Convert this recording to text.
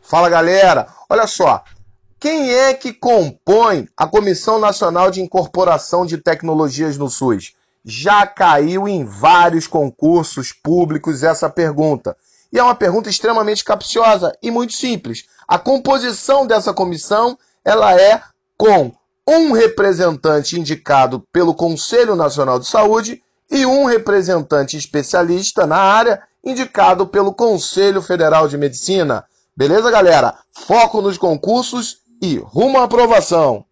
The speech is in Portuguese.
Fala galera, olha só. Quem é que compõe a Comissão Nacional de Incorporação de Tecnologias no SUS? Já caiu em vários concursos públicos essa pergunta. E é uma pergunta extremamente capciosa e muito simples. A composição dessa comissão, ela é com um representante indicado pelo Conselho Nacional de Saúde e um representante especialista na área indicado pelo Conselho Federal de Medicina. Beleza, galera? Foco nos concursos e rumo à aprovação.